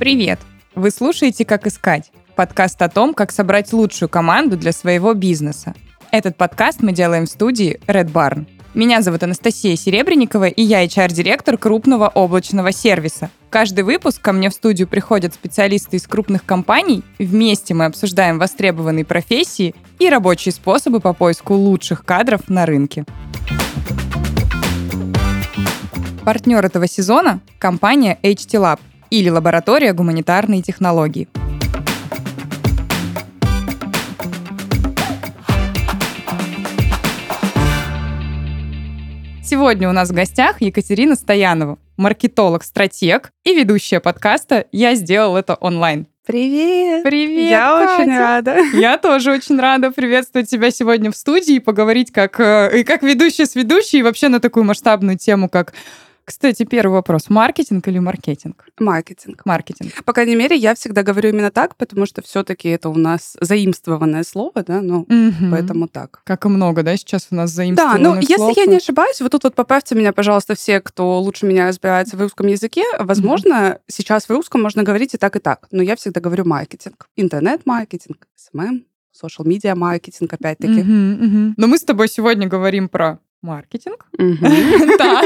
Привет! Вы слушаете «Как искать» – подкаст о том, как собрать лучшую команду для своего бизнеса. Этот подкаст мы делаем в студии Red Barn. Меня зовут Анастасия Серебренникова, и я HR-директор крупного облачного сервиса. Каждый выпуск ко мне в студию приходят специалисты из крупных компаний. Вместе мы обсуждаем востребованные профессии и рабочие способы по поиску лучших кадров на рынке. Партнер этого сезона – компания HT Lab или лаборатория гуманитарной технологии. Сегодня у нас в гостях Екатерина Стоянова, маркетолог-стратег и ведущая подкаста «Я сделал это онлайн». Привет! Привет, Я Катя. очень рада. Я тоже очень рада приветствовать тебя сегодня в студии и поговорить как, э, и как ведущая с ведущей, и вообще на такую масштабную тему, как кстати, первый вопрос. Маркетинг или маркетинг? Маркетинг. Маркетинг. По крайней мере, я всегда говорю именно так, потому что все-таки это у нас заимствованное слово, да, ну, Мгм. поэтому так. Как и много, да, сейчас у нас Да, заимствованных ну, если слов. я не ошибаюсь, вот тут вот поправьте меня, пожалуйста, все, кто лучше меня разбирается в русском языке. Возможно, сейчас в русском можно говорить и так, и так, но я всегда говорю маркетинг. Интернет-маркетинг, SMM, social-media маркетинг, опять-таки. Мгм. Но мы с тобой сегодня говорим про маркетинг. Да.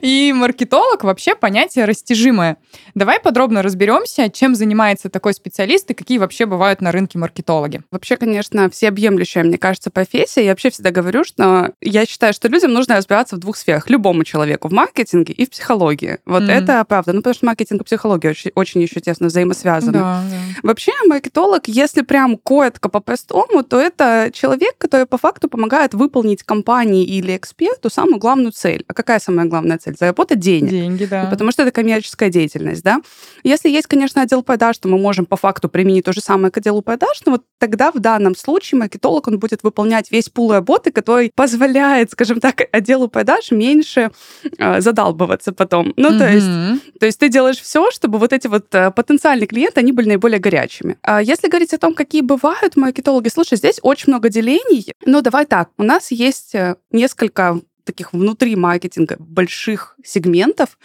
И маркетолог вообще понятие растяжимое. Давай подробно разберемся, чем занимается такой специалист и какие вообще бывают на рынке маркетологи. Вообще, конечно, всеобъемлющая, мне кажется, профессия. Я вообще всегда говорю, что я считаю, что людям нужно разбираться в двух сферах. Любому человеку в маркетинге и в психологии. Вот это правда. Ну, потому что маркетинг и психология очень, очень еще тесно взаимосвязаны. Да, да. Вообще, маркетолог, если прям коротко по-простому, то это человек, который по факту помогает выполнить компании или эксперту самую главную цель. А какая самая главная цель? Заработать денег. Деньги, да. Потому что это коммерческая деятельность, да. Если есть, конечно, отдел продаж, то мы можем по факту применить то же самое к отделу продаж, но вот тогда в данном случае маркетолог, он будет выполнять весь пул работы, который позволяет, скажем так, отделу продаж меньше э, задалбываться потом. Ну, то есть то есть ты делаешь все, чтобы вот эти вот э, потенциальные клиенты, они были наиболее горячими. А если говорить о том, какие бывают маркетологи, слушай, здесь очень много делений. Но давай так, у нас есть э, несколько таких внутри маркетинга больших сегментов.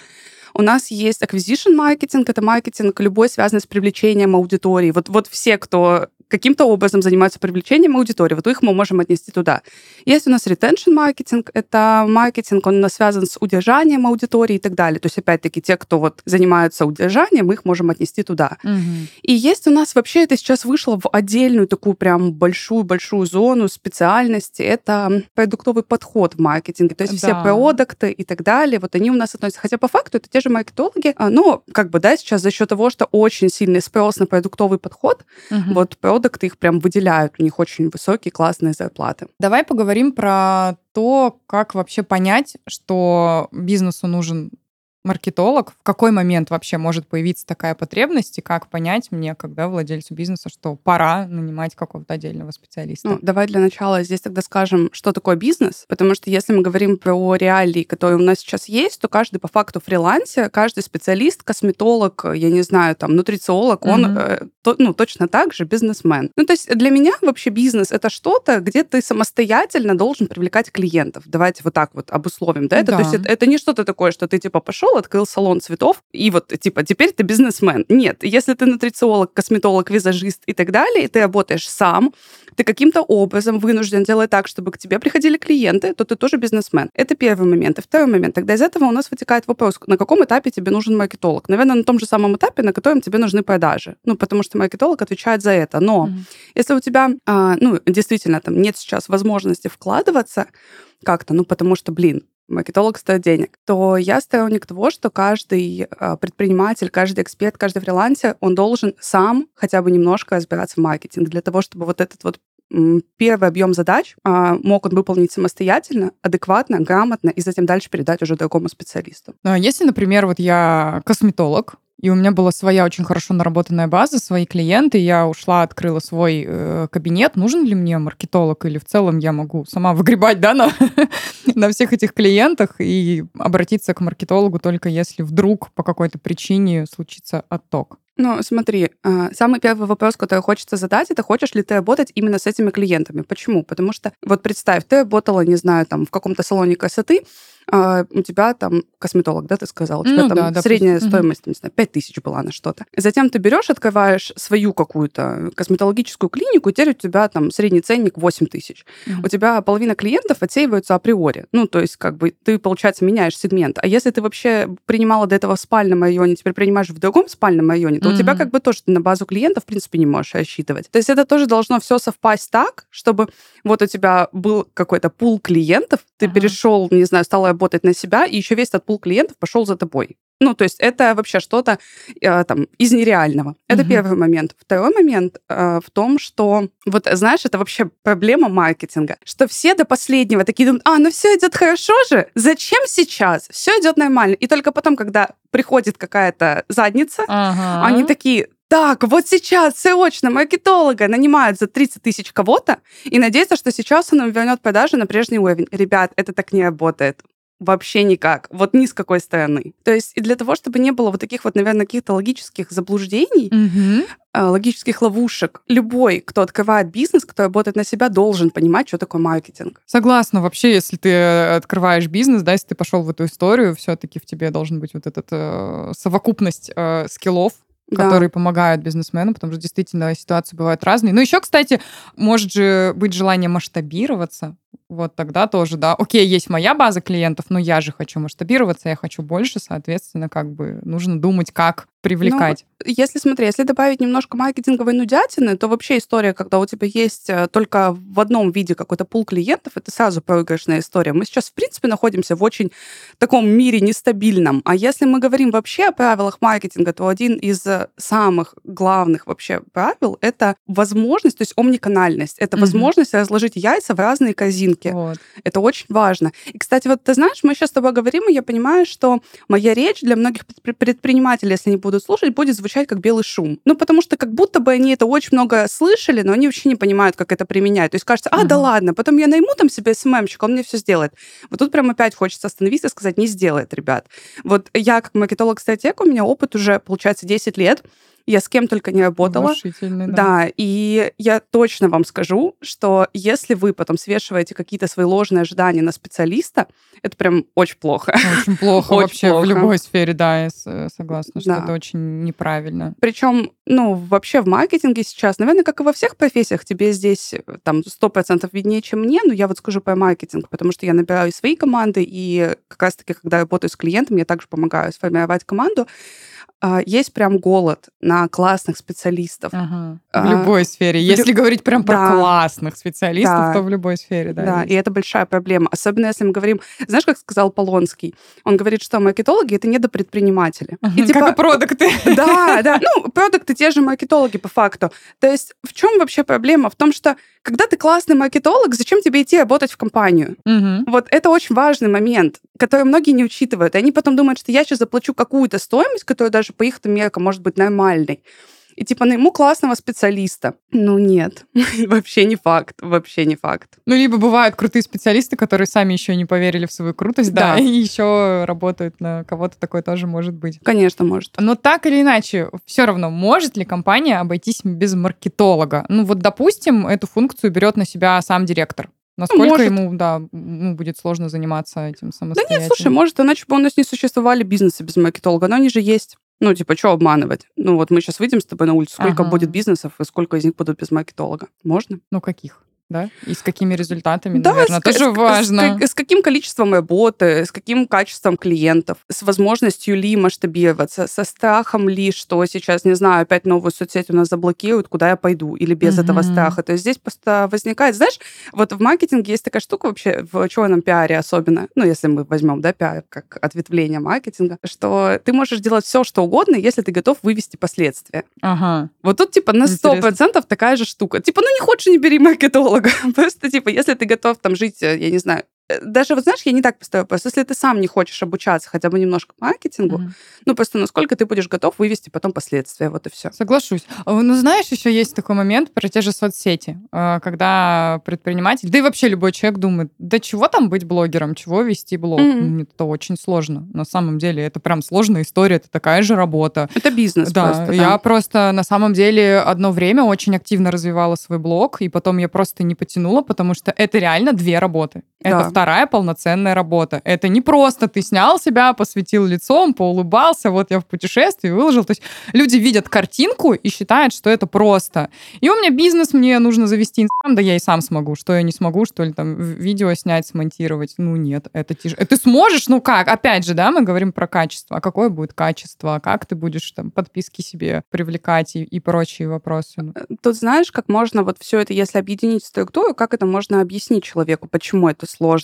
У нас есть acquisition маркетинг, это маркетинг любой, связанный с привлечением аудитории. Вот, вот все, кто каким-то образом занимаются привлечением аудитории, вот их мы можем отнести туда. Есть у нас retention маркетинг, это маркетинг, он у нас связан с удержанием аудитории и так далее. То есть, опять-таки, те, кто вот занимаются удержанием, мы их можем отнести туда. Мгм. И есть у нас вообще, это сейчас вышло в отдельную такую прям большую-большую зону специальности, это продуктовый подход в маркетинге. То есть все Да. продукты и так далее, вот они у нас относятся. Хотя по факту это те же маркетологи, а, но как бы, да, сейчас за счет того, что очень сильный спрос на продуктовый подход, Мгм. вот продукты их прям выделяют, у них очень высокие классные зарплаты. Давай поговорим про то, как вообще понять, что бизнесу нужен маркетолог, в какой момент вообще может появиться такая потребность, и как понять мне, когда владельцу бизнеса, что пора нанимать какого-то отдельного специалиста. Ну, давай для начала здесь тогда скажем, что такое бизнес, потому что если мы говорим про реалии, которые у нас сейчас есть, то каждый по факту фрилансе, каждый специалист, косметолог, я не знаю, там, нутрициолог, он Мгм. э, то- ну, точно так же бизнесмен. Ну, то есть для меня вообще бизнес — это что-то, где ты самостоятельно должен привлекать клиентов. Давайте вот так вот обусловим, да? Это, Да. То есть это, это не что-то такое, что ты, типа, пошел, открыл салон цветов, и вот, типа, теперь ты бизнесмен. Нет, если ты нутрициолог, косметолог, визажист и так далее, и ты работаешь сам, ты каким-то образом вынужден делать так, чтобы к тебе приходили клиенты, то ты тоже бизнесмен. Это первый момент. И второй момент. Тогда из этого у нас вытекает вопрос, на каком этапе тебе нужен маркетолог? Наверное, на том же самом этапе, на котором тебе нужны продажи. Ну, потому что маркетолог отвечает за это. Но Мгм. если у тебя, а, ну, действительно, там нет сейчас возможности вкладываться как-то, ну, потому что, блин, маркетолог стоит денег, то я сторонник того, что каждый а, предприниматель, каждый эксперт, каждый фрилансер, он должен сам хотя бы немножко разбираться в маркетинге для того, чтобы вот этот вот первый объем задач а, мог он выполнить самостоятельно, адекватно, грамотно и затем дальше передать уже другому специалисту. Ну, а если, например, вот я косметолог, и у меня была своя очень хорошо наработанная база, свои клиенты, я ушла, открыла свой э, кабинет, нужен ли мне маркетолог или в целом я могу сама выгребать, да, на, на всех этих клиентах и обратиться к маркетологу только если вдруг по какой-то причине случится отток? Ну, смотри, а, самый первый вопрос, который хочется задать, это хочешь ли ты работать именно с этими клиентами? Почему? Потому что, вот представь, ты работала, не знаю, там, в каком-то салоне красоты, а, у тебя там косметолог, да, ты сказал, у тебя Ну там да, допустим. средняя Мгм. стоимость, не знаю, 5 тысяч была на что-то. Затем ты берешь, открываешь свою какую-то косметологическую клинику, и теперь у тебя там средний ценник 8 тысяч. У тебя половина клиентов отсеиваются априори. Ну, то есть, как бы, ты, получается, меняешь сегмент. А если ты вообще принимала до этого в спальном районе, теперь принимаешь в другом спальном районе, то у тебя как бы тоже на базу клиентов, в принципе, не можешь рассчитывать. То есть это тоже должно все совпасть так, чтобы вот у тебя был какой-то пул клиентов, ты Ага. перешел, не знаю, стал работать на себя, и еще весь этот пул клиентов пошел за тобой. Ну, то есть это вообще что-то э, там из нереального. Это Мгм. первый момент. Второй момент э, в том, что вот знаешь, это вообще проблема маркетинга, что все до последнего такие думают, а, ну все идет хорошо же, зачем сейчас? Все идет нормально. И только потом, когда приходит какая-то задница, Ага. они такие, так, вот сейчас срочно маркетолога нанимают за 30 тысяч кого-то и надеются, что сейчас он вернет продажи на прежний уровень. Ребят, это так не работает. Вообще никак. Вот ни с какой стороны. То есть и для того, чтобы не было вот таких вот, наверное, каких-то логических заблуждений, э, логических ловушек, любой, кто открывает бизнес, кто работает на себя, должен понимать, что такое маркетинг. Согласна. Вообще, если ты э, открываешь бизнес, да, если ты пошел в эту историю, все-таки в тебе должен быть вот этот э, совокупность э, скиллов, Да. которые помогают бизнесмену, потому что действительно ситуации бывают разные. Ну, еще, кстати, может же быть желание масштабироваться. Вот тогда тоже, да. Окей, есть моя база клиентов, но я же хочу масштабироваться, я хочу больше, соответственно, как бы нужно думать, как привлекать. Если, смотри, если добавить немножко маркетинговой нудятины, то вообще история, когда у тебя есть э, только в одном виде какой-то пул клиентов, это сразу проигрышная история. Мы сейчас, в принципе, находимся в очень таком мире нестабильном. А если мы говорим вообще о правилах маркетинга, то один из э, самых главных вообще правил — это возможность, то есть омниканальность. Это Мгм. возможность разложить яйца в разные корзинки. Вот. Это очень важно. И, кстати, вот ты знаешь, мы сейчас с тобой говорим, и я понимаю, что моя речь для многих предпри- предпринимателей, если они будут слушать, будет звучать как белый шум. Ну, потому что как будто бы они это очень много слышали, но они вообще не понимают, как это применять. То есть кажется, а, да Мгм. ладно, потом я найму там себе СММщика, он мне все сделает. Вот тут прям опять хочется остановиться и сказать, не сделает, ребят. Вот я как маркетолог-стратег, у меня опыт уже, получается, 10 лет. Я с кем только не работала. Да. Да, и я точно вам скажу, что если вы потом свешиваете какие-то свои ложные ожидания на специалиста, это прям очень плохо. Очень плохо Очень вообще в плохо. любой сфере, да, я согласна, что Да. это очень неправильно. Причем, ну, вообще в маркетинге сейчас, наверное, как и во всех профессиях, тебе здесь э, там 100% виднее, чем мне, но я вот скажу про маркетинг, потому что я набираю свои команды, и как раз-таки, когда работаю с клиентом, я также помогаю сформировать команду. А, Есть прям голод на классных специалистов. Ага. В А, любой сфере. в Если лю- говорить прям про Да. классных специалистов, Да. то в любой сфере, да. Да, есть. и это большая проблема. Особенно если мы говорим, знаешь, как сказал Полонский, он говорит, что маркетологи это недопредприниматели. Мгм, И типа, Как и продукты. Да, да. Ну, продукты те же маркетологи по факту. То есть в чем вообще проблема? В том, что когда ты классный маркетолог, зачем тебе идти работать в компанию? Мгм. Вот это очень важный момент, который многие не учитывают. И они потом думают, что я сейчас заплачу какую-то стоимость, которая даже по их меркам может быть нормальной. И типа найму классного специалиста. Ну нет, вообще не факт, вообще не факт. Ну, либо бывают крутые специалисты, которые сами еще не поверили в свою крутость, да, Да. и еще работают на кого-то, такое тоже может быть. Конечно, может. Но так или иначе, все равно, может ли компания обойтись без маркетолога? Ну, вот, допустим, эту функцию берет на себя сам директор. Насколько Может. ему, да, ему будет сложно заниматься этим Да самостоятельно? нет, слушай, может, иначе бы у нас не существовали бизнесы без маркетолога, но они же есть. Ну, типа, что обманывать? Ну, вот мы сейчас выйдем с тобой на улицу, сколько Ага. будет бизнесов и сколько из них будут без маркетолога? Можно? Ну, каких? Да? И с какими результатами, Да, наверное, с тоже с важно. С, с каким количеством работы, с каким качеством клиентов, с возможностью ли масштабироваться, со страхом ли, что сейчас, не знаю, опять новую соцсеть у нас заблокируют, куда я пойду, или без этого Мгм. страха. То есть здесь просто возникает, знаешь, вот в маркетинге есть такая штука вообще, в черном пиаре особенно, ну, если мы возьмем, да, пиар как ответвление маркетинга, что ты можешь делать все, что угодно, если ты готов вывести последствия. Ага. Вот тут, типа, на сто Интересно. процентов такая же штука. Типа, ну не хочешь, не бери маркетолога. Просто, типа, если ты готов там жить, э, я не знаю, даже, вот знаешь, я не так поставила вопрос. Если ты сам не хочешь обучаться хотя бы немножко маркетингу, mm-hmm. ну, просто насколько ты будешь готов вывести потом последствия, вот и все. Соглашусь. А, ну, знаешь, еще есть такой момент про те же соцсети, а, когда предприниматель, да и вообще любой человек думает, да чего там быть блогером, чего вести блог? Mm-hmm. Это очень сложно. На самом деле это прям сложная история, это такая же работа. Это бизнес да, просто. Да, я просто на самом деле одно время очень активно развивала свой блог, и потом я просто не потянула, потому что это реально две работы. Это да. Вторая полноценная работа. Это не просто ты снял себя, посветил лицом, поулыбался, вот я в путешествии выложил. То есть люди видят картинку и считают, что это просто. И у меня бизнес, мне нужно завести инстаграм, да я и сам смогу. Что я не смогу, что ли, там видео снять, смонтировать? Ну нет, это тяжело. Ты сможешь? Ну как? Опять же, да, мы говорим про качество. А какое будет качество? Как ты будешь там подписки себе привлекать и, и прочие вопросы? Ну. Э, тут знаешь, как можно вот все это, если объединить структуру, как это можно объяснить человеку, почему это сложно.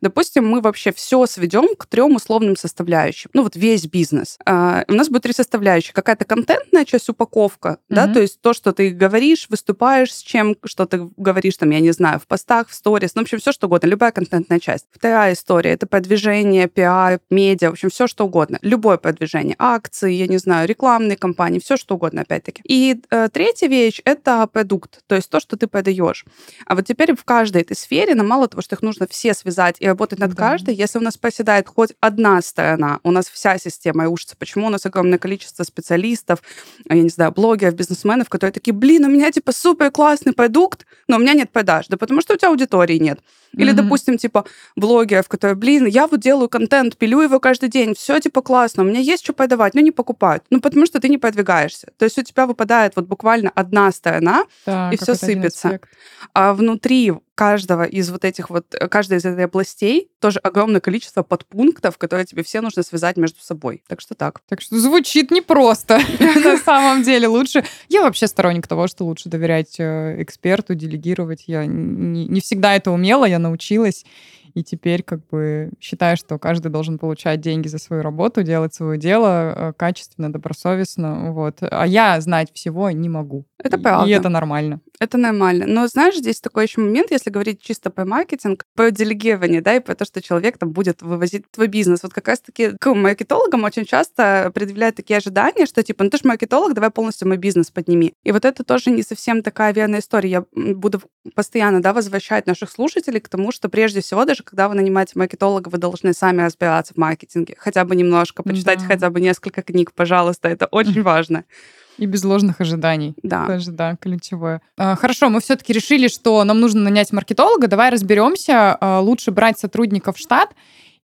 Допустим, мы вообще все сведем к трем условным составляющим. Ну вот весь бизнес. А, у нас будет три составляющие. Какая-то контентная часть, упаковка, mm-hmm. да, то есть то, что ты говоришь, выступаешь с чем, что ты говоришь, там, я не знаю, в постах, в сторис, ну, в общем, все что угодно, любая контентная часть. Вторая история — это продвижение, пиар, медиа, в общем, все что угодно. Любое продвижение, акции, я не знаю, рекламные кампании, все что угодно, опять-таки. И э, третья вещь — это продукт, то есть то, что ты продаешь. А вот теперь в каждой этой сфере, нам мало того, что их нужно все связать и работать над да. каждой, если у нас проседает хоть одна сторона, у нас вся система рушится. Почему у нас огромное количество специалистов, я не знаю, блогеров, бизнесменов, которые такие, блин, у меня типа супер классный продукт, но у меня нет продаж. Да потому что у тебя аудитории нет. Или, mm-hmm. допустим, типа блогеров, которые, блин, я вот делаю контент, пилю его каждый день, все типа классно, у меня есть что продавать, но не покупают. Ну, потому что ты не продвигаешься. То есть у тебя выпадает вот буквально одна сторона, да, и все сыпется. А внутри каждого из вот этих вот, э, каждой из этой областей тоже огромное количество подпунктов, которые тебе все нужно связать между собой. Так что так. Так что звучит непросто на самом деле. Лучше... Я вообще сторонник того, что лучше доверять э, эксперту, делегировать. Я не всегда это умела, я научилась. И теперь как бы считаю, что каждый должен получать деньги за свою работу, делать свое дело э, качественно, добросовестно. Вот. А я знать всего не могу. Это правда. И это нормально. Это нормально. Но знаешь, здесь такой еще момент, если говорить чисто по маркетинг, по делегированию, да, и по то, что человек там будет вывозить твой бизнес. Вот как раз-таки к маркетологам очень часто предъявляют такие ожидания, что типа, ну ты же маркетолог, давай полностью мой бизнес подними. И вот это тоже не совсем такая верная история. Я буду постоянно, да, возвращать наших слушателей к тому, что прежде всего, даже когда вы нанимаете маркетолога, вы должны сами разбираться в маркетинге, хотя бы немножко, почитать да. хотя бы несколько книг, пожалуйста, это очень важно. И без ложных ожиданий. Да. Тоже, да, ключевое. А, хорошо, мы все-таки решили, что нам нужно нанять маркетолога. Давай разберемся. А, лучше брать сотрудников в штат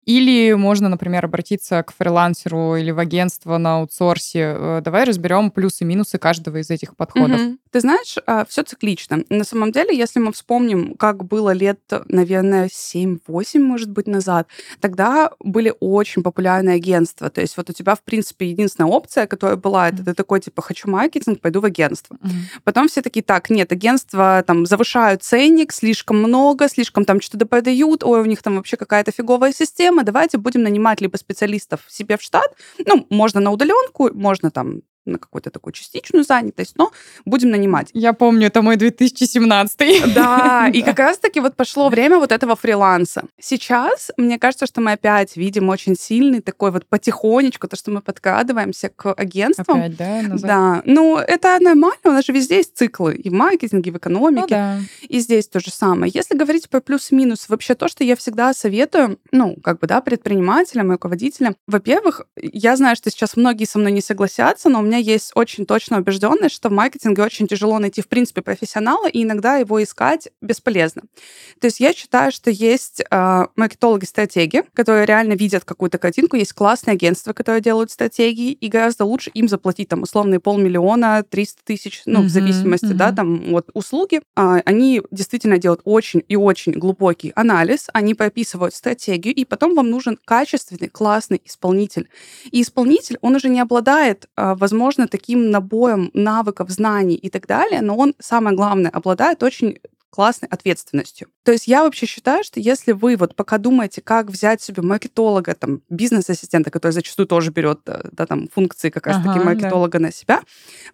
или можно, например, обратиться к фрилансеру или в агентство на аутсорсе. Э, давай разберем плюсы и минусы каждого из этих подходов. Угу. Ты знаешь, а, все циклично. На самом деле, если мы вспомним, как было лет, наверное, 7-8, может быть, назад, тогда были очень популярные агентства. То есть вот у тебя, в принципе, единственная опция, которая была, это ты такой, типа, хочу маркетинг, пойду в агентство. mm Потом все такие, так, нет, агентства там завышают ценник, слишком много, слишком там что-то продают, ой, у них там вообще какая-то фиговая система, давайте будем нанимать либо специалистов себе в штат, ну, можно на удаленку, можно там на какую-то такую частичную занятость, но будем нанимать. Я помню, это мой 2017. Да, и как раз-таки вот пошло время вот этого фриланса. Сейчас, мне кажется, что мы опять видим очень сильный такой вот потихонечку, то, что мы подкрадываемся к агентствам. Опять, да? Назад. Да, ну это нормально, у нас же везде есть циклы и в маркетинге, и в экономике, ну, да. и здесь то же самое. Если говорить про плюс-минус, вообще то, что я всегда советую, ну, как бы, да, предпринимателям и руководителям, во-первых, я знаю, что сейчас многие со мной не согласятся, но у меня есть очень точная убежденность, что в маркетинге очень тяжело найти, в принципе, профессионала, и иногда его искать бесполезно. То есть я считаю, что есть э, маркетологи-стратеги, которые реально видят какую-то картинку, есть классные агентства, которые делают стратегии, и гораздо лучше им заплатить там условные полмиллиона, 300 тысяч, ну, mm-hmm, в зависимости, mm-hmm. да, там, от услуги. А, они действительно делают очень и очень глубокий анализ, они прописывают стратегию, и потом вам нужен качественный, классный исполнитель. И исполнитель, он уже не обладает, э, возможно, возможно, таким набоем навыков, знаний и так далее, но он, самое главное, обладает очень классной ответственностью. То есть я вообще считаю, что если вы вот пока думаете, как взять себе маркетолога, там, бизнес-ассистента, который зачастую тоже берет э, да, там, функции как раз-таки ага, маркетолога да. на себя,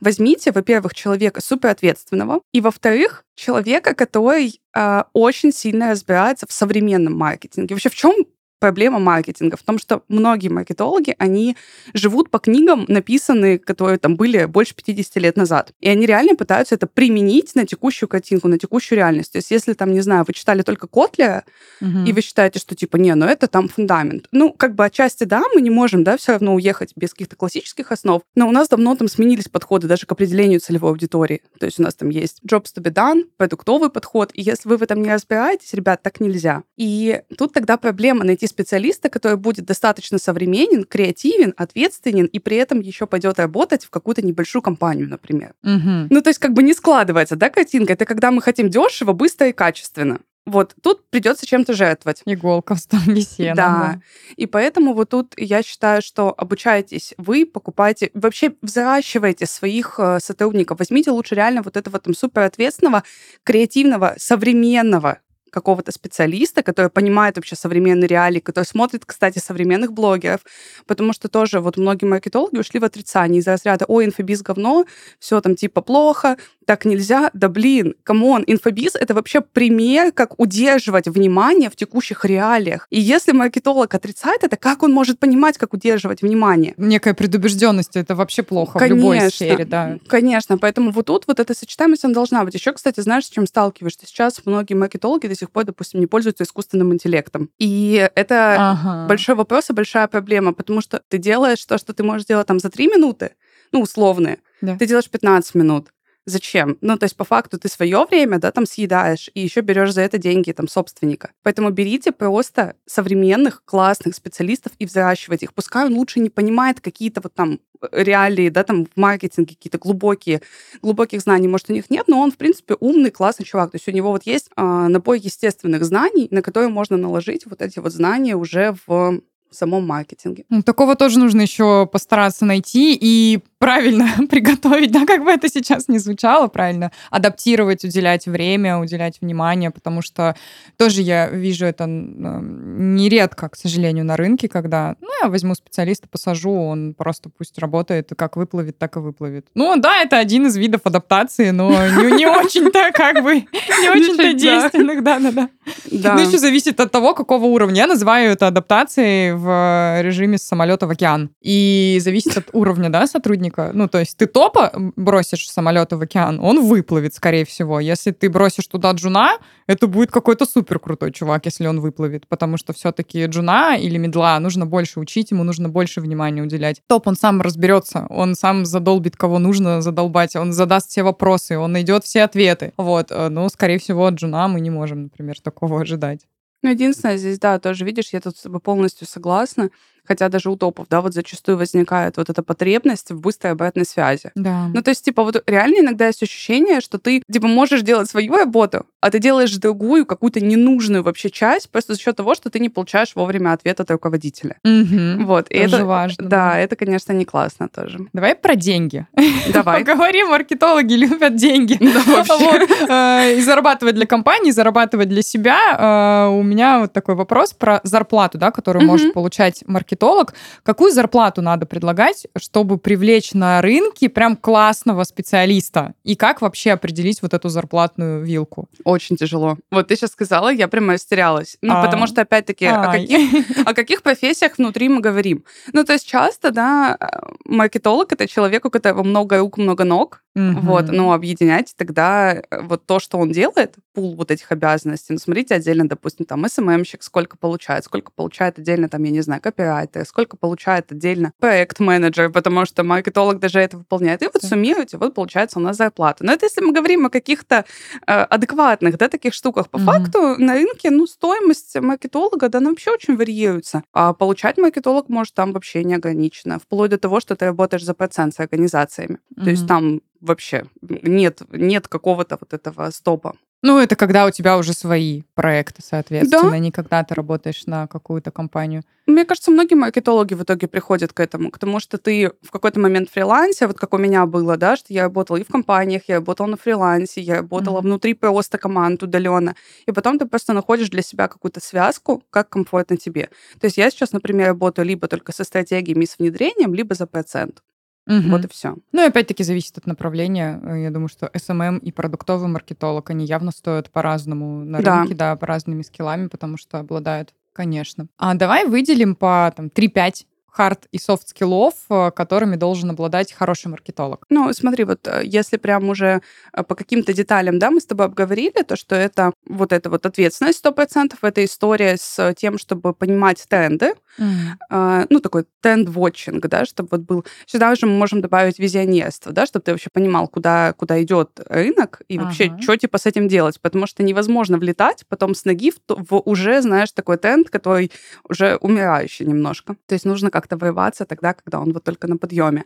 возьмите, во-первых, человека суперответственного, и, во-вторых, человека, который э, очень сильно разбирается в современном маркетинге. Вообще, в чем проблема маркетинга в том, что многие маркетологи, они живут по книгам, написанные, которые там были больше 50 лет назад. И они реально пытаются это применить на текущую картинку, на текущую реальность. То есть если там, не знаю, вы читали только Котлера, угу. и вы считаете, что типа, не, ну это там фундамент. Ну, как бы отчасти да, мы не можем, да, все равно уехать без каких-то классических основ, но у нас давно там сменились подходы даже к определению целевой аудитории. То есть у нас там есть jobs to be done, продуктовый подход, и если вы в этом не разбираетесь, ребят, так нельзя. И тут тогда проблема найти специалиста, который будет достаточно современен, креативен, ответственен и при этом еще пойдет работать в какую-то небольшую компанию, например. Угу. Ну, то есть как бы не складывается, да, картинка? Это когда мы хотим дешево, быстро и качественно. Вот тут придется чем-то жертвовать. Иголка в стороне сена. Да. да. И поэтому вот тут я считаю, что обучаетесь вы, покупаете, вообще взращиваете своих э, сотрудников. Возьмите лучше реально вот этого там суперответственного, креативного, современного какого-то специалиста, который понимает вообще современные реалии, который смотрит, кстати, современных блогеров, потому что тоже вот многие маркетологи ушли в отрицание из разряда «Ой, инфобиз говно, все там типа плохо, так нельзя, да блин, come on, инфобиз — это вообще пример, как удерживать внимание в текущих реалиях. И если маркетолог отрицает это, как он может понимать, как удерживать внимание? Некая предубежденность — это вообще плохо конечно, в любой сфере, да. Конечно, поэтому вот тут вот эта сочетаемость, она должна быть. Еще, кстати, знаешь, с чем сталкиваешься? Сейчас многие маркетологи до сих пор, допустим, не пользуются искусственным интеллектом. И это ага. большой вопрос и большая проблема, потому что ты делаешь то, что ты можешь делать там за три минуты, ну, условные, да. ты делаешь 15 минут. Зачем? Ну, то есть, по факту, ты свое время, да, там съедаешь, и еще берешь за это деньги там собственника. Поэтому берите просто современных, классных специалистов и взращивайте их. Пускай он лучше не понимает какие-то вот там реалии, да, там в маркетинге какие-то глубокие, глубоких знаний, может, у них нет, но он, в принципе, умный, классный чувак. То есть у него вот есть э, набор естественных знаний, на которые можно наложить вот эти вот знания уже в самом маркетинге. Ну, такого тоже нужно еще постараться найти и правильно приготовить, да, как бы это сейчас не звучало, правильно адаптировать, уделять время, уделять внимание, потому что тоже я вижу это нередко, к сожалению, на рынке, когда, ну, я возьму специалиста, посажу, он просто пусть работает, как выплывет, так и выплывет. Ну, да, это один из видов адаптации, но не, не очень-то, как бы, не очень-то действенных, да-да-да. Ну, еще зависит от того, какого уровня. Я называю это адаптацией в режиме с самолета в океан. И зависит от уровня, да, сотрудника, сотрудника. Ну, то есть ты топа бросишь самолета в океан, он выплывет, скорее всего. Если ты бросишь туда джуна, это будет какой-то супер крутой чувак, если он выплывет, потому что все-таки джуна или медла нужно больше учить, ему нужно больше внимания уделять. Топ, он сам разберется, он сам задолбит, кого нужно задолбать, он задаст все вопросы, он найдет все ответы. Вот, э, но, скорее всего, от джуна мы не можем, например, такого ожидать. Ну, единственное, здесь, да, тоже видишь, я тут с тобой полностью согласна. Хотя даже у топов, да, вот зачастую возникает вот эта потребность в быстрой обратной связи. Да. Ну, то есть, типа, вот реально иногда есть ощущение, что ты, типа, можешь делать свою работу, а ты делаешь другую, какую-то ненужную вообще часть, просто за счет того, что ты не получаешь вовремя ответ от руководителя. Угу. Вот. И это важно. Да, это, конечно, не классно тоже. Давай про деньги. Давай. Поговорим, маркетологи любят деньги. Да, э, И зарабатывать для компании, зарабатывать для себя. Э, у меня вот такой вопрос про зарплату, да, которую может получать маркетолог маркетолог, какую зарплату надо предлагать, чтобы привлечь на рынке прям классного специалиста? И как вообще определить вот эту зарплатную вилку? Очень тяжело. Вот ты сейчас сказала, я прямо растерялась. Ну, а. потому что, опять-таки, о каких, о каких профессиях внутри мы говорим? Ну, то есть часто, да, маркетолог — это человек, у которого много рук, много ног, Угу. Вот, но объединять тогда э, вот то, что он делает, пул вот этих обязанностей. Ну, смотрите отдельно, допустим, там СММщик сколько получает, сколько получает отдельно, там, я не знаю, копирайтер, сколько получает отдельно проект-менеджер, потому что маркетолог даже это выполняет. И вот суммируйте, вот получается у нас зарплата. Но это если мы говорим о каких-то э, адекватных, да, таких штуках. По угу. факту на рынке, ну, стоимость маркетолога, да, она вообще очень варьируется. А получать маркетолог может там вообще неограниченно, вплоть до того, что ты работаешь за процент с организациями. Угу. То есть там вообще нет, нет какого-то вот этого стопа. Ну, это когда у тебя уже свои проекты, соответственно, да. не когда ты работаешь на какую-то компанию. Мне кажется, многие маркетологи в итоге приходят к этому, к тому, что ты в какой-то момент фрилансе, вот как у меня было, да, что я работала и в компаниях, я работала на фрилансе, я работала mm-hmm. внутри просто команд удаленно, и потом ты просто находишь для себя какую-то связку, как комфортно тебе. То есть я сейчас, например, работаю либо только со стратегиями и с внедрением, либо за процент. Угу. Вот и все. Ну и опять-таки зависит от направления. Э, я думаю, что SMM и продуктовый маркетолог, они явно стоят по-разному на рынке, да, да по разными скиллами, потому что обладают, конечно. А давай выделим по там, 3-5 хард и софт скиллов, э, которыми должен обладать хороший маркетолог? Ну, смотри, вот э, если прям уже э, по каким-то деталям, да, мы с тобой обговорили, то, что это вот эта вот ответственность 100%, это история с тем, чтобы понимать тренды, mm-hmm. ну, такой тренд-вотчинг, да, чтобы вот был... Сюда же мы можем добавить визионерство, да, чтобы ты вообще понимал, куда, куда идет рынок и вообще, ага. что типа с этим делать, потому что невозможно влетать потом с ноги в, в уже, знаешь, такой тренд, который уже умирающий немножко. То есть нужно как как-то воеваться тогда, когда он вот только на подъеме.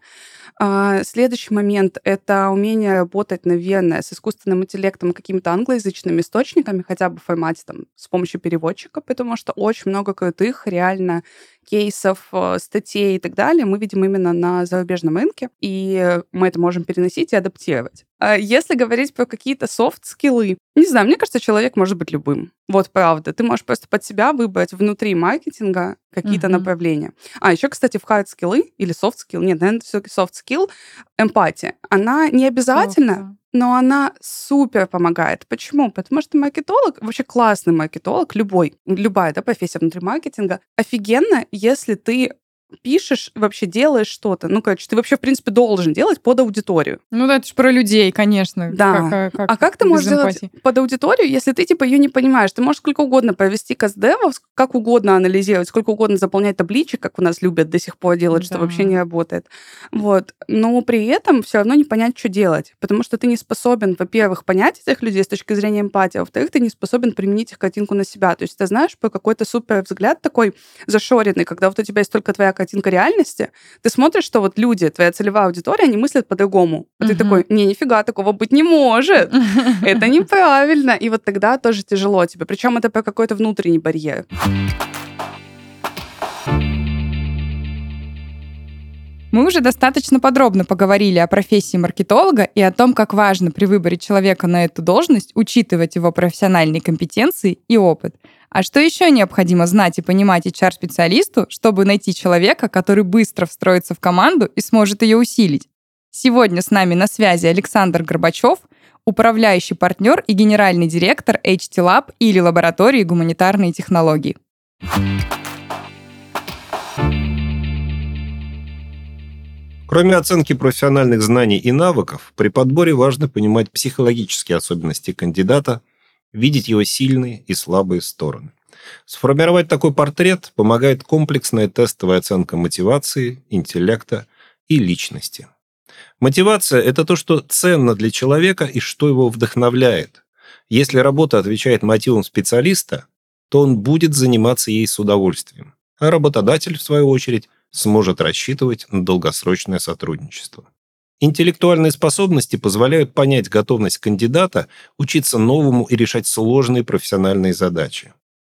А, следующий момент — это умение работать, наверное, с искусственным интеллектом какими-то англоязычными источниками, хотя бы в формате там, с помощью переводчика, потому что очень много крутых реально кейсов, э, статей и так далее мы видим именно на зарубежном рынке, и мы это можем переносить и адаптировать. А если говорить про какие-то софт-скиллы, не знаю, мне кажется, человек может быть любым. Вот правда. Ты можешь просто под себя выбрать внутри маркетинга какие-то uh-huh. направления. А еще, кстати, в hard skill ы или soft skill, нет, наверное, все-таки soft skill, эмпатия, она не обязательно, но она супер помогает. Почему? Потому что маркетолог, вообще классный маркетолог, любой, любая да, профессия внутри маркетинга, офигенно, если ты пишешь, вообще делаешь что-то. Ну, короче, ты вообще, в принципе, должен делать под аудиторию. Ну, да, это же про людей, конечно. Да. Как, как, а как ты можешь эмпатии? делать под аудиторию, если ты, типа, ее не понимаешь? Ты можешь сколько угодно провести custdev ов, как угодно анализировать, сколько угодно заполнять табличек, как у нас любят до сих пор делать, да. что вообще не работает. Вот. Но при этом все равно не понять, что делать. Потому что ты не способен, во-первых, понять этих людей с точки зрения эмпатии, а во-вторых, ты не способен применить их картинку на себя. То есть ты знаешь, по какой-то супер взгляд такой зашоренный, когда вот у тебя есть только твоя картинка реальности, ты смотришь, что вот люди, твоя целевая аудитория, они мыслят по-другому. А ты такой, не, нифига, такого быть не может. Это неправильно. И вот тогда тоже тяжело тебе. Причем это по какой-то внутренний барьер. Мы уже достаточно подробно поговорили о профессии маркетолога и о том, как важно при выборе человека на эту должность учитывать его профессиональные компетенции и опыт. А что еще необходимо знать и понимать HR-специалисту, чтобы найти человека, который быстро встроится в команду и сможет ее усилить? Сегодня с нами на связи Александр Горбачев, управляющий партнер и генеральный директор HT Lab или лаборатории гуманитарной технологии. Кроме оценки профессиональных знаний и навыков, при подборе важно понимать психологические особенности кандидата, видеть его сильные и слабые стороны. Сформировать такой портрет помогает комплексная тестовая оценка мотивации, интеллекта и личности. Мотивация – это то, что ценно для человека и что его вдохновляет. Если работа отвечает мотивам специалиста, то он будет заниматься ей с удовольствием. А работодатель, в свою очередь, сможет рассчитывать на долгосрочное сотрудничество. Интеллектуальные способности позволяют понять готовность кандидата учиться новому и решать сложные профессиональные задачи.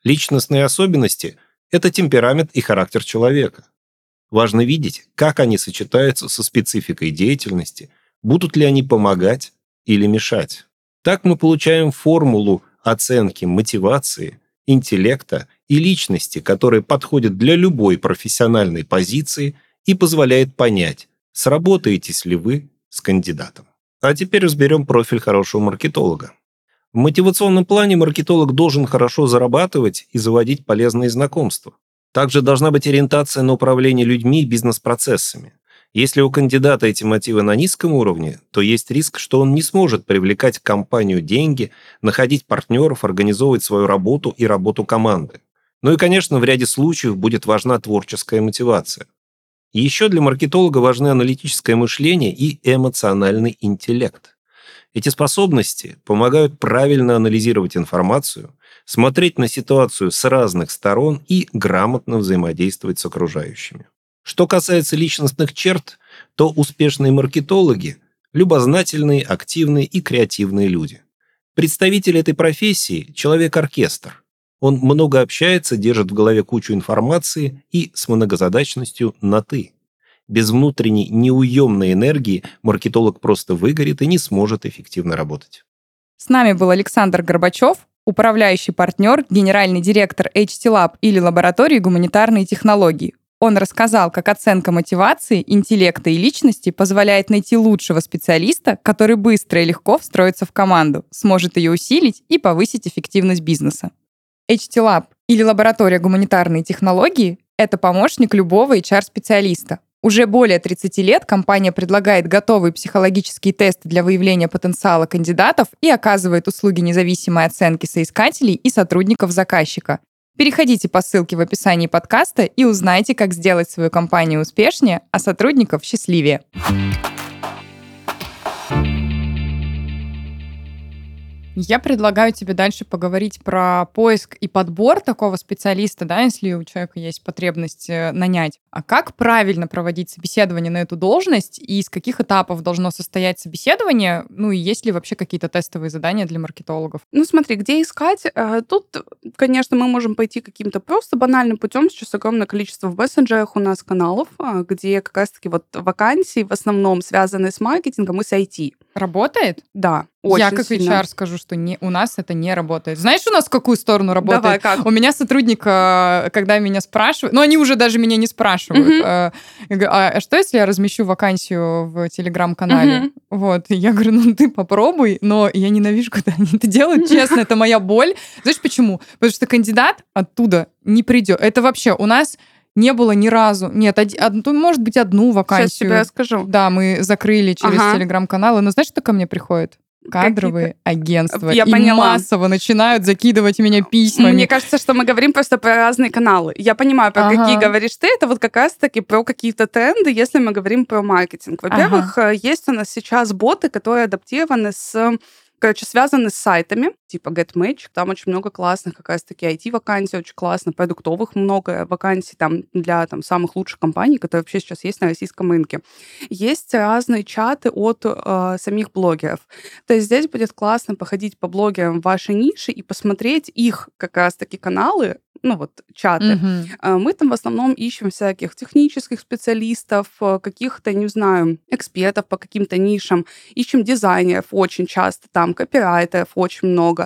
Личностные особенности – это темперамент и характер человека. Важно видеть, как они сочетаются со спецификой деятельности, будут ли они помогать или мешать. Так мы получаем формулу оценки мотивации, интеллекта и личности, которая подходит для любой профессиональной позиции и позволяет понять, Сработаетесь ли вы с кандидатом? А теперь разберем профиль хорошего маркетолога. В мотивационном плане маркетолог должен хорошо зарабатывать и заводить полезные знакомства. Также должна быть ориентация на управление людьми и бизнес-процессами. Если у кандидата эти мотивы на низком уровне, то есть риск, что он не сможет привлекать в компанию деньги, находить партнеров, организовывать свою работу и работу команды. Ну и, конечно, в ряде случаев будет важна творческая мотивация. Еще для маркетолога важны аналитическое мышление и эмоциональный интеллект. Эти способности помогают правильно анализировать информацию, смотреть на ситуацию с разных сторон и грамотно взаимодействовать с окружающими. Что касается личностных черт, то успешные маркетологи Любознательные, активные и креативные люди. Представитель этой профессии – человек-оркестр. Он много общается, держит в голове кучу информации и с многозадачностью на «ты». Без внутренней неуемной энергии маркетолог просто выгорит и не сможет эффективно работать. С нами был Александр Горбачев, управляющий партнер, генеральный директор HT Lab или лаборатории гуманитарной технологии. Он рассказал, как оценка мотивации, интеллекта и личности позволяет найти лучшего специалиста, который быстро и легко встроится в команду, сможет ее усилить и повысить эффективность бизнеса. HT Lab или лаборатория гуманитарной технологии — это помощник любого HR-специалиста. Уже более 30 лет компания предлагает готовые психологические тесты для выявления потенциала кандидатов и оказывает услуги независимой оценки соискателей и сотрудников заказчика. Переходите по ссылке в описании подкаста и узнайте, как сделать свою компанию успешнее, а сотрудников счастливее. Я предлагаю тебе дальше поговорить про поиск и подбор такого специалиста, да, если у человека есть потребность э, нанять. А как правильно проводить собеседование на эту должность и из каких этапов должно состоять собеседование? Ну и есть ли вообще какие-то тестовые задания для маркетологов? Ну смотри, где искать? Э, тут, конечно, мы можем пойти каким-то просто банальным путем. Сейчас огромное количество в мессенджерах у нас каналов, а, где как раз-таки вот вакансии в основном связаны с маркетингом и с IT. Работает? Да. Очень Я как сильно. HR скажу, что не, у нас это не работает. Знаешь, у нас в какую сторону работает? Давай, как? У меня сотрудник, э, когда меня спрашивают, ну они уже даже меня не спрашивают, угу. а, а что если я размещу вакансию в телеграм-канале? Угу. Вот, и я говорю, ну ты попробуй, но я ненавижу, когда они это делают, честно, это моя боль. Знаешь почему? Потому что кандидат оттуда не придет. Это вообще у нас не было ни разу. Нет, од, од, может быть, одну вакансию. Сейчас тебе расскажу. Да, мы закрыли через ага. телеграм-каналы. Но знаешь, что ко мне приходит? кадровые агентства. Я и поняла. массово начинают закидывать меня письмами. Мне кажется, что мы говорим просто про разные каналы. Я понимаю, про ага. какие говоришь ты. Это вот как раз-таки про какие-то тренды, если мы говорим про маркетинг. Во-первых, ага. Э, есть у нас сейчас боты, которые адаптированы с короче, связаны с сайтами, типа GetMatch. Там очень много классных как раз-таки IT-вакансий, очень классно, продуктовых много вакансий там для там, самых лучших компаний, которые вообще сейчас есть на российском рынке. Есть разные чаты от э, самих блогеров. То есть здесь будет классно походить по блогерам вашей ниши и посмотреть их как раз-таки каналы, ну вот чаты. Угу. Мы там в основном ищем всяких технических специалистов, э, каких-то, не знаю, экспертов по каким-то нишам, ищем дизайнеров очень часто, там копирайтеров очень много.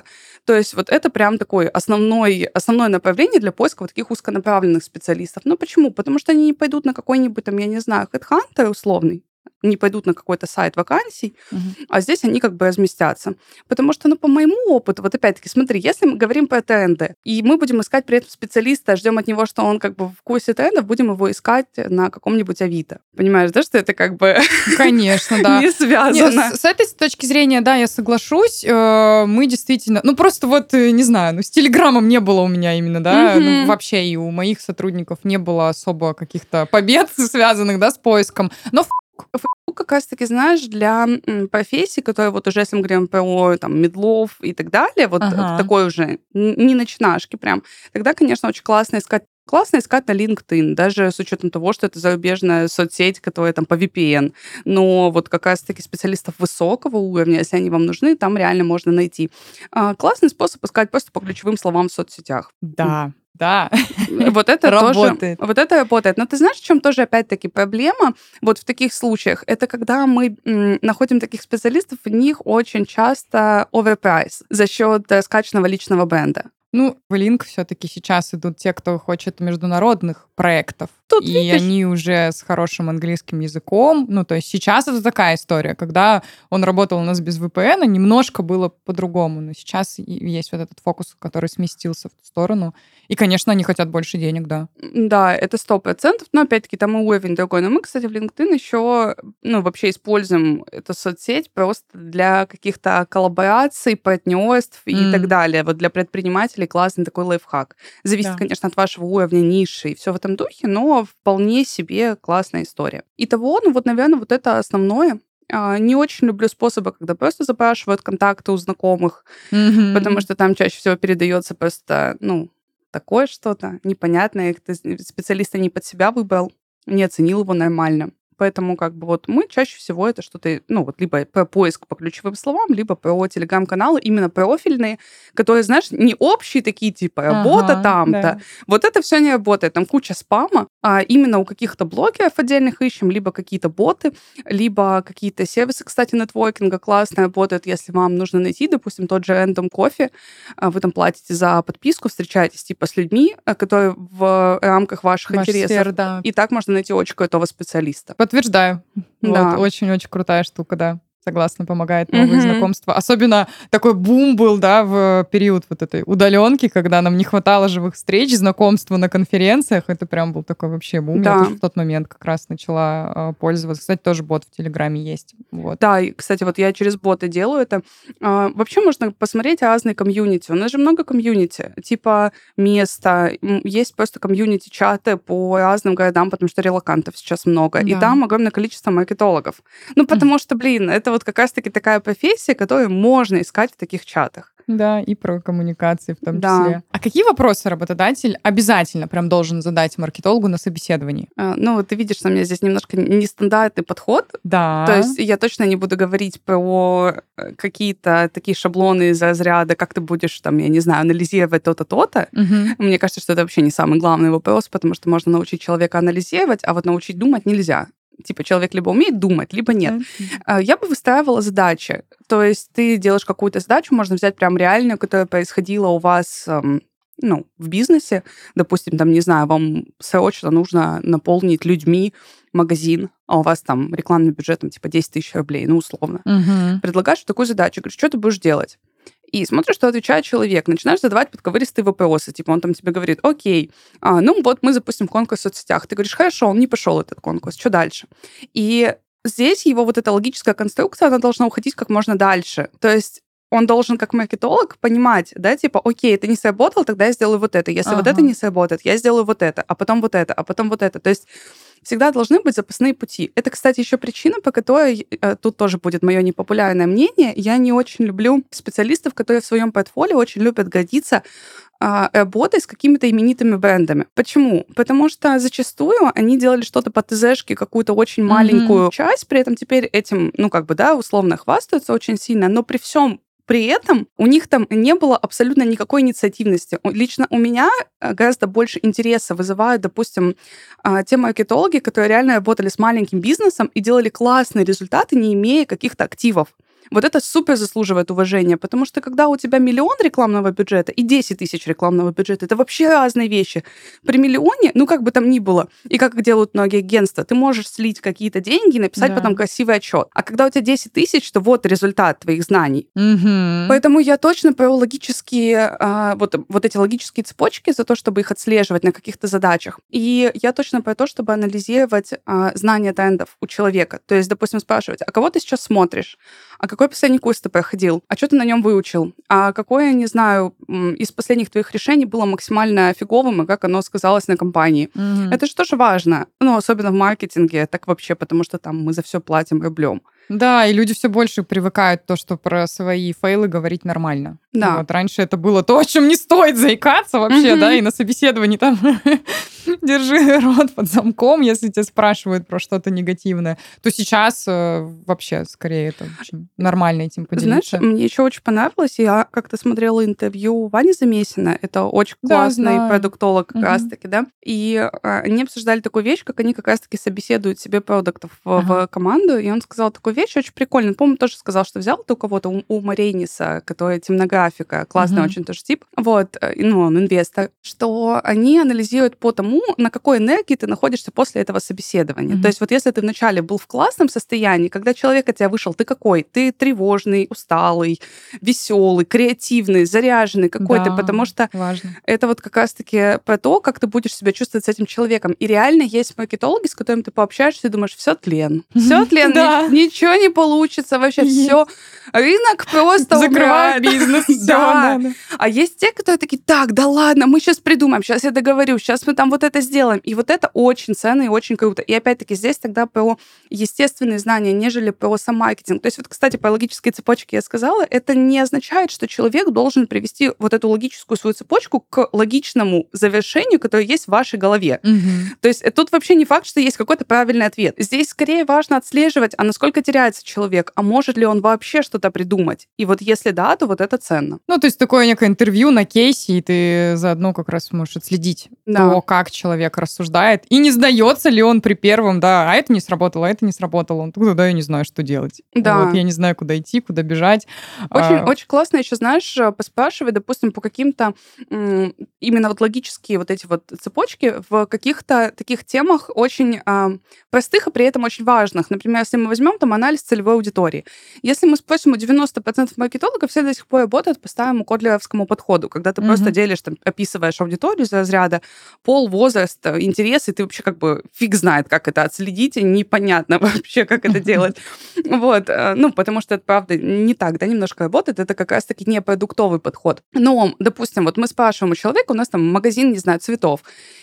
То есть вот это прям такое основной, основное направление для поиска вот таких узконаправленных специалистов. Ну почему? Потому что они не пойдут на какой-нибудь там, я не знаю, HeadHunter условный, не пойдут на какой-то сайт вакансий, угу. а здесь они как бы разместятся. Потому что, ну, по моему опыту, вот опять-таки, смотри, если мы говорим про тренды, и мы будем искать при этом специалиста, ждем от него, что он как бы в курсе трендов, будем его искать на каком-нибудь Авито. Понимаешь, да, что это как бы... Конечно, да. Не связано. с, этой точки зрения, да, я соглашусь. Э, мы действительно... Ну, просто вот, э, не знаю, ну, с Телеграмом не было у меня именно, да, ну, вообще и у моих сотрудников не было особо каких-то побед, связанных, да, с поиском. Но Facebook как раз-таки, знаешь, для профессий, которые вот уже, если мы говорим про там, медлов и так далее, вот ага. такой уже не начинашки прям, тогда, конечно, очень классно искать Классно искать на LinkedIn, даже с учетом того, что это зарубежная соцсеть, которая там по VPN. Но вот как раз-таки специалистов высокого уровня, если они вам нужны, там реально можно найти. А, классный способ искать просто по ключевым словам в соцсетях. Да. Да. Вот это работает. Тоже, вот это работает. Но ты знаешь, в чем тоже опять-таки проблема вот в таких случаях? Это когда мы находим таких специалистов, в них очень часто оверпрайс за счет э, скачанного личного бренда. Ну, в Link все-таки сейчас идут те, кто хочет международных проектов. Тут, и видишь? они уже с хорошим английским языком. Ну, то есть сейчас это такая история. Когда он работал у нас без VPN, немножко было по-другому. Но сейчас есть вот этот фокус, который сместился в ту сторону. И, конечно, они хотят больше денег, да. Да, это сто процентов. Но, опять-таки, там и уровень другой. Но мы, кстати, в LinkedIn еще, ну, вообще используем эту соцсеть просто для каких-то коллабораций, партнерств mm. и так далее. Вот для предпринимателей классный такой лайфхак. Зависит, да. конечно, от вашего уровня ниши и все в этом духе, но вполне себе классная история. Итого, ну вот, наверное, вот это основное. А, не очень люблю способы, когда просто запрашивают контакты у знакомых, mm-hmm. потому что там чаще всего передается просто, ну, такое что-то непонятное, специалиста не под себя выбрал, не оценил его нормально. Поэтому как бы вот мы чаще всего это что-то, ну вот либо про поиск по ключевым словам, либо про телеграм-каналы именно профильные, которые, знаешь, не общие такие типа работа ага, там-то. Да. Вот это все не работает. Там куча спама, а именно у каких-то блогеров отдельных ищем, либо какие-то боты, либо какие-то сервисы, кстати, нетворкинга классно работают, если вам нужно найти, допустим, тот же Random Coffee, а, вы там платите за подписку, встречаетесь типа с людьми, а, которые в рамках ваших Ваш интересов. Сфер, да. И так можно найти очень крутого специалиста. Подтверждаю. Да. Вот, очень-очень крутая штука, да. Согласна, помогает новые mm-hmm. знакомства. Особенно такой бум был, да, в период вот этой удаленки, когда нам не хватало живых встреч, знакомства на конференциях. Это прям был такой вообще бум. Да. Я тоже в тот момент как раз начала э, пользоваться. Кстати, тоже бот в Телеграме есть. Вот. Да, и, кстати, вот я через боты делаю это. Э, вообще можно посмотреть разные комьюнити. У нас же много комьюнити. Типа места. Есть просто комьюнити-чаты по разным городам, потому что релакантов сейчас много. Да. И там огромное количество маркетологов. Ну, потому mm. что, блин, это вот как раз-таки такая профессия, которую можно искать в таких чатах. Да, и про коммуникации в том да. числе. А какие вопросы работодатель обязательно прям должен задать маркетологу на собеседовании? А, ну, ты видишь, что у меня здесь немножко нестандартный подход. Да. То есть я точно не буду говорить про э, какие-то такие шаблоны из разряда, как ты будешь, там, я не знаю, анализировать то-то, то-то. Угу. Мне кажется, что это вообще не самый главный вопрос, потому что можно научить человека анализировать, а вот научить думать нельзя типа человек либо умеет думать, либо нет. Mm-hmm. Я бы выстраивала задачи. То есть ты делаешь какую-то задачу, можно взять прям реальную, которая происходила у вас эм, ну, в бизнесе, допустим, там, не знаю, вам срочно нужно наполнить людьми магазин, а у вас там рекламный бюджет там, типа 10 тысяч рублей, ну, условно. Угу. Предлагаешь такую задачу, говоришь, что ты будешь делать? И смотришь, что отвечает человек, начинаешь задавать подковыристые вопросы, типа он там тебе говорит, окей, а, ну вот мы запустим конкурс в соцсетях. Ты говоришь, хорошо, он не пошел этот конкурс, что дальше? И здесь его вот эта логическая конструкция, она должна уходить как можно дальше. То есть он должен как маркетолог понимать, да, типа, окей, это не сработало, тогда я сделаю вот это. Если ага. вот это не сработает, я сделаю вот это, а потом вот это, а потом вот это. То есть всегда должны быть запасные пути. Это, кстати, еще причина, по которой э, тут тоже будет мое непопулярное мнение. Я не очень люблю специалистов, которые в своем портфолио очень любят годиться а, работой с какими-то именитыми брендами. Почему? Потому что зачастую они делали что-то по ТЗшке, какую-то очень маленькую mm-hmm. часть, при этом теперь этим, ну, как бы, да, условно хвастаются очень сильно, но при всем при этом у них там не было абсолютно никакой инициативности. Лично у меня э, гораздо больше интереса вызывают, допустим, а, те маркетологи, которые реально работали с маленьким бизнесом и делали классные результаты, не имея каких-то активов. Вот это супер заслуживает уважения, потому что когда у тебя миллион рекламного бюджета и 10 тысяч рекламного бюджета, это вообще разные вещи. При миллионе, ну как бы там ни было, и как делают многие агентства, ты можешь слить какие-то деньги и написать да. потом красивый отчет. А когда у тебя 10 тысяч, то вот результат твоих знаний. Угу. Поэтому я точно про логические, а, вот, вот эти логические цепочки за то, чтобы их отслеживать на каких-то задачах. И я точно про то, чтобы анализировать а, знания трендов у человека. То есть, допустим, спрашивать, а кого ты сейчас смотришь? а какой последний курс ты проходил, а что ты на нем выучил, а какое, не знаю, из последних твоих решений было максимально фиговым, и как оно сказалось на компании. Mm-hmm. Это же тоже важно, ну, особенно в маркетинге, так вообще, потому что там мы за все платим рублем. Да, и люди все больше привыкают то, что про свои фейлы говорить нормально. Да. Вот раньше это было то, о чем не стоит заикаться вообще, mm-hmm. да, и на собеседовании там держи рот под замком, если тебя спрашивают про что-то негативное, то сейчас э, вообще скорее это очень нормально этим поделиться. Знаешь, мне еще очень понравилось, я как-то смотрела интервью Вани Замесина, это очень классный да, продуктолог как угу. раз-таки, да, и а, они обсуждали такую вещь, как они как раз-таки собеседуют себе продуктов в, ага. в команду, и он сказал такую вещь очень прикольную, по-моему, тоже сказал, что взял это у кого-то, у, у Марениса, который темнографика, классный угу. очень тоже тип, вот, э, ну, он инвестор, что они анализируют по тому, на какой энергии ты находишься после этого собеседования. Mm-hmm. То есть вот если ты вначале был в классном состоянии, когда человек от тебя вышел, ты какой? Ты тревожный, усталый, веселый, креативный, заряженный какой да, потому что важно. это вот как раз-таки про то, как ты будешь себя чувствовать с этим человеком. И реально есть маркетологи, с которыми ты пообщаешься и думаешь, все тлен, все тлен, ничего не получится, вообще все рынок просто Закрывает умирает. бизнес. Да. да. А есть те, которые такие, так, да ладно, мы сейчас придумаем, сейчас я договорю, сейчас мы там вот это сделаем. И вот это очень ценно и очень круто. И опять-таки здесь тогда про естественные знания, нежели про сам маркетинг. То есть вот, кстати, по логической цепочке я сказала, это не означает, что человек должен привести вот эту логическую свою цепочку к логичному завершению, которое есть в вашей голове. Мгм. То есть тут вообще не факт, что есть какой-то правильный ответ. Здесь скорее важно отслеживать, а насколько теряется человек, а может ли он вообще что-то придумать. И вот если да, то вот это ценно. Ну, то есть такое некое интервью на кейсе, и ты заодно как раз можешь отследить Да. то, как человек рассуждает, и не сдается ли он при первом, да, а это не сработало, а это не сработало. Он такой, да, я не знаю, что делать. Да. Вот, я не знаю, куда идти, куда бежать. Очень, А, очень классно еще, знаешь, э, поспрашивать, допустим, по каким-то именно вот логические вот эти вот цепочки в каких-то таких темах очень а, простых и при этом очень важных. Например, если мы возьмем там анализ целевой аудитории. Если мы спросим у 90% маркетологов, все до сих пор работают по старому котлеровскому подходу, когда ты просто Мгм. делишь, там, описываешь аудиторию за разряда пол, возраст, э, интересы, ты вообще как бы фиг знает, как это отследить, и непонятно вообще, как это делать. Вот, э, ну, потому что это, правда, не так, да, немножко работает, это как раз-таки не продуктовый подход. Но, допустим, вот мы спрашиваем у человека, у нас там магазин, не знаю, цветов,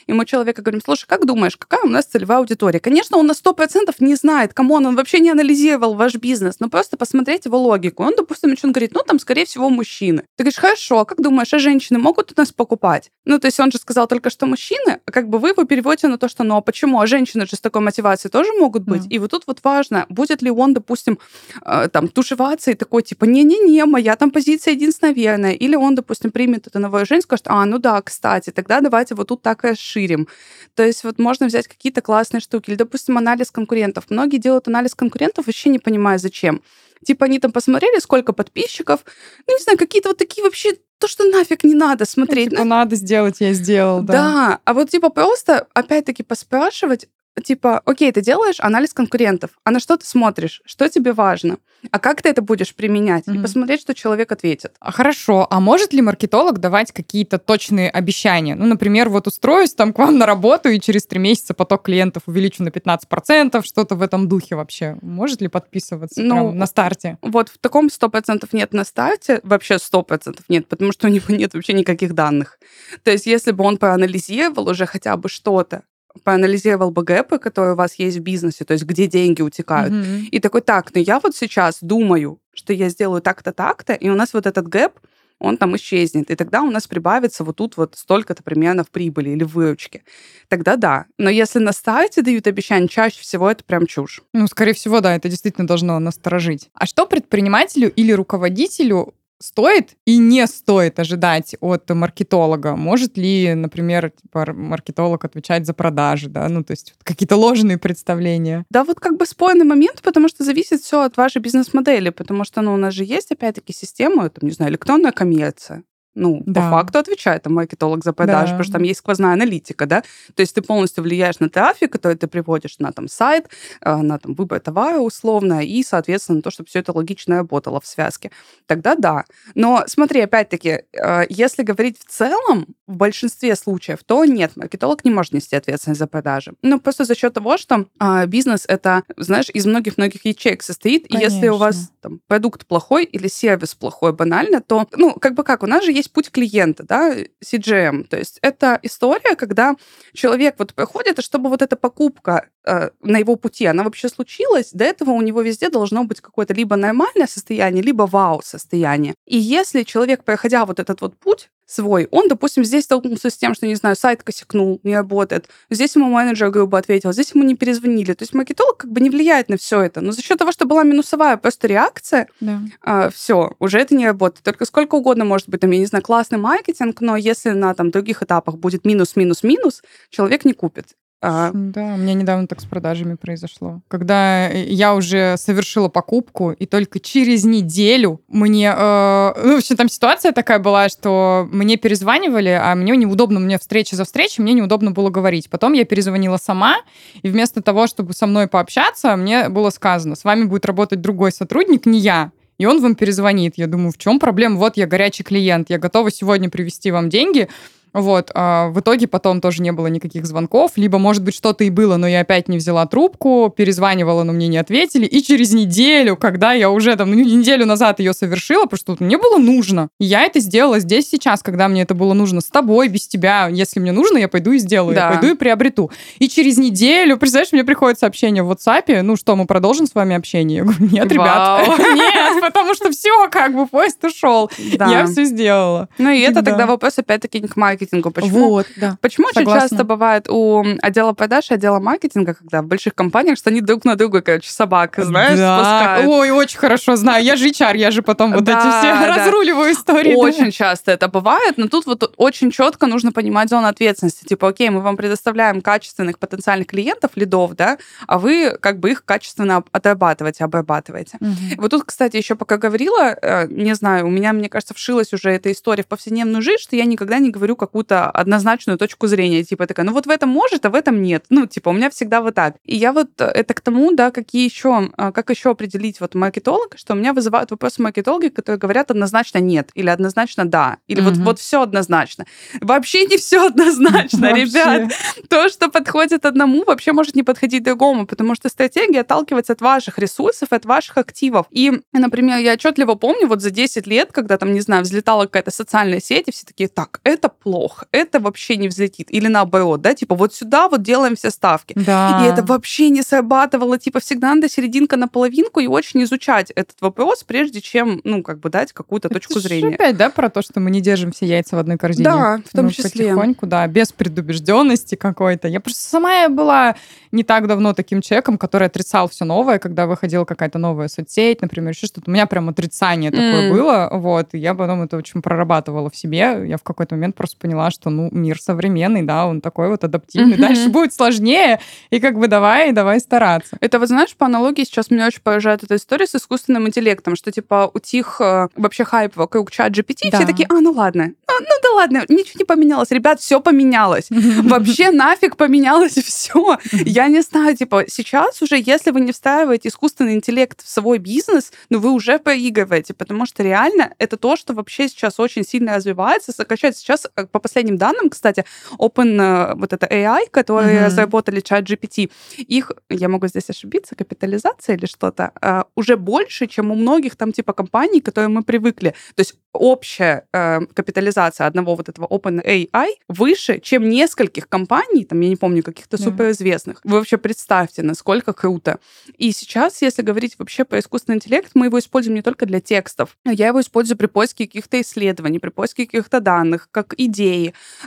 и мы человека говорим, слушай, как думаешь, какая у нас целевая аудитория? Конечно, он на 100% не знает, кому он, он вообще не анализировал ваш бизнес, но просто посмотреть его логику. Он, допустим, начнет говорить, ну, там, скорее всего, мужчины. Ты говоришь, хорошо, а как думаешь, а женщины могут у нас покупать? Ну, то есть он же сказал только, что мужчины, а как бы вы его переводите на то, что, ну, а почему? А женщины же с такой мотивацией тоже могут быть. Мгм. И вот тут вот важно, будет ли он, допустим, э, там, тушеваться и такой, типа, не-не-не, моя там позиция единственная верная. Или он, допустим, примет это новое женщину, скажет, а, ну да, кстати, тогда давайте вот тут так и расширим. То есть вот можно взять какие-то классные штуки. Или, допустим, анализ конкурентов. Многие делают анализ конкурентов, вообще не понимая, зачем. Типа они там посмотрели, сколько подписчиков, ну, не знаю, какие-то вот такие вообще то, что нафиг не надо смотреть. Типа, надо сделать, я сделал, да. Да, а вот типа просто опять-таки поспрашивать, типа, окей, ты делаешь анализ конкурентов, а на что ты смотришь, что тебе важно, а как ты это будешь применять, и Мгм. посмотреть, что человек ответит. А Хорошо, а может ли маркетолог давать какие-то точные обещания? Ну, например, вот устроюсь там к вам на работу, и через три месяца поток клиентов увеличу на 15%, что-то в этом духе вообще. Может ли подписываться Ну, прям на старте? Вот в таком 100% нет на старте, вообще 100% нет, потому что у него нет вообще никаких данных. То есть если бы он проанализировал уже хотя бы что-то, проанализировал бы гэпы, которые у вас есть в бизнесе, то есть где деньги утекают, Мгм. И такой, так, ну я вот сейчас думаю, что я сделаю так-то, так-то, и у нас вот этот гэп, он там исчезнет. И тогда у нас прибавится вот тут вот столько-то примерно в прибыли или в выручке. Тогда да. Но если на старте дают обещания, чаще всего это прям чушь. Ну, скорее всего, да, это действительно должно насторожить. А что предпринимателю или руководителю стоит и не стоит ожидать от маркетолога? Может ли, например, типа, маркетолог отвечать за продажи, да? Ну, то есть какие-то ложные представления. Да, вот как бы спорный момент, потому что зависит все от вашей бизнес-модели, потому что, ну, у нас же есть, опять-таки, система, там, не знаю, электронная коммерция. Ну, Да. по факту отвечает там маркетолог за продажи, Да. потому что там есть сквозная аналитика, да. То есть ты полностью влияешь на трафик, который ты приводишь на там сайт, э, на там выбор товара условно, и, соответственно, на то, чтобы все это логично работало в связке. Тогда да. Но смотри, опять-таки, э, если говорить в целом, в большинстве случаев, то нет, маркетолог не может нести ответственность за продажи. Ну, просто за счет того, что а, бизнес это, знаешь, из многих-многих ячеек состоит, и если у вас Конечно. там, продукт плохой или сервис плохой банально, то, ну, как бы как, у нас же есть путь клиента, да, CGM, то есть это история, когда человек вот приходит, и чтобы вот эта покупка э, на его пути, она вообще случилась, до этого у него везде должно быть какое-то либо нормальное состояние, либо вау-состояние. И если человек, проходя вот этот вот путь свой, он, допустим, здесь столкнулся с тем, что, не знаю, сайт косякнул, не работает, здесь ему менеджер грубо ответил, здесь ему не перезвонили. То есть маркетолог как бы не влияет на все это. Но за счет того, что была минусовая просто реакция, Да. все, уже это не работает. Только сколько угодно может быть, там, я не знаю, классный маркетинг, но если на там других этапах будет минус, минус, минус, человек не купит. А, Да, у меня недавно так с продажами произошло. Когда я уже совершила покупку, и только через неделю мне... э, ну, в общем, там ситуация такая была, что мне перезванивали, а мне неудобно, мне встреча за встречей, мне неудобно было говорить. Потом я перезвонила сама, и вместо того, чтобы со мной пообщаться, мне было сказано, с вами будет работать другой сотрудник, не я. И он вам перезвонит. Я думаю, в чем проблема? Вот я горячий клиент, я готова сегодня привести вам деньги, Вот, а в итоге потом тоже не было никаких звонков, либо, может быть, что-то и было, но я опять не взяла трубку, перезванивала, но мне не ответили, и через неделю, когда я уже там, ну, неделю назад ее совершила, потому что мне было нужно, я это сделала здесь сейчас, когда мне это было нужно, с тобой, без тебя, если мне нужно, я пойду и сделаю, да. я пойду и приобрету. И через неделю, представляешь, мне приходит сообщение в WhatsApp, ну что, мы продолжим с вами общение? Я говорю, нет, ребят, нет, потому что все, как бы, поезд ушел, я все сделала. Ну и это тогда вопрос опять-таки к маркетингу. Почему? Вот, да. Почему Согласна. очень часто бывает у отдела продаж и отдела маркетинга, когда в больших компаниях, что они друг на друга, короче, собак, знаешь, да. спускают. Ой, очень хорошо знаю. Я же HR, я же потом вот да, эти все да. разруливаю истории. Очень да. часто это бывает, но тут вот очень четко нужно понимать зону ответственности. Типа, окей, мы вам предоставляем качественных потенциальных клиентов, лидов, да, а вы как бы их качественно отрабатываете, обрабатываете. Угу. Вот тут, кстати, еще пока говорила, э, не знаю, у меня, мне кажется, вшилась уже эта история в повседневную жизнь, что я никогда не говорю какую-то однозначную точку зрения. Типа такая, ну вот в этом может, а в этом нет. Ну, типа, у меня всегда вот так. И я вот э, это к тому, да, какие еще, а, как еще определить вот маркетолога, что у меня вызывают вопросы маркетологи, которые говорят однозначно нет, или однозначно да, или угу. вот, вот все однозначно. Вообще не все однозначно, ребят. То, что подходит одному, вообще может не подходить другому, потому что стратегия отталкивается от ваших ресурсов, от ваших активов. И, например, я отчетливо помню, вот за 10 лет, когда там, не знаю, взлетала какая-то социальная сеть, и все такие, так, это плохо, это вообще не взлетит. Или наоборот, да, типа вот сюда вот делаем все ставки. Да. И это вообще не срабатывало, типа всегда надо серединка на половинку и очень изучать этот вопрос, прежде чем, ну, как бы дать какую-то это точку зрения. опять, да, про то, что мы не держим все яйца в одной корзине. Да, в том мы числе. Потихоньку, да, без предубежденности какой-то. Я просто сама была не так давно таким человеком, который отрицал все новое, когда выходила какая-то новая соцсеть, например, еще что-то. У меня прям отрицание mm. такое было, вот, и я потом это очень прорабатывала в себе. Я в какой-то момент просто поняла, что, ну, мир современный, да, он такой вот адаптивный. Mm-hmm. Дальше будет сложнее, и как бы давай, давай стараться. Это, вот знаешь, по аналогии сейчас меня очень поражает эта история с искусственным интеллектом, что, типа, утих э, вообще хайп вокруг чат GPT, да. все такие, а, ну ладно, ну, ну да ладно, ничего не поменялось, ребят, все поменялось. Вообще нафиг поменялось все. Я не знаю, типа, сейчас уже, если вы не встраиваете искусственный интеллект в свой бизнес, ну вы уже проигрываете, потому что реально это то, что вообще сейчас очень сильно развивается, сокращается. Сейчас, э, по последним данным, кстати, Open, э, вот это AI, которые mm-hmm. разработали чат GPT, их, я могу здесь ошибиться, капитализация или что-то, э, уже больше, чем у многих там типа компаний, которые мы привыкли. То есть общая капитализация одного вот этого Open AI выше, чем нескольких компаний, там, я не помню, каких-то yeah. суперизвестных. Вы вообще представьте, насколько круто. И сейчас, если говорить вообще про искусственный интеллект, мы его используем не только для текстов. Я его использую при поиске каких-то исследований, при поиске каких-то данных, как идеи.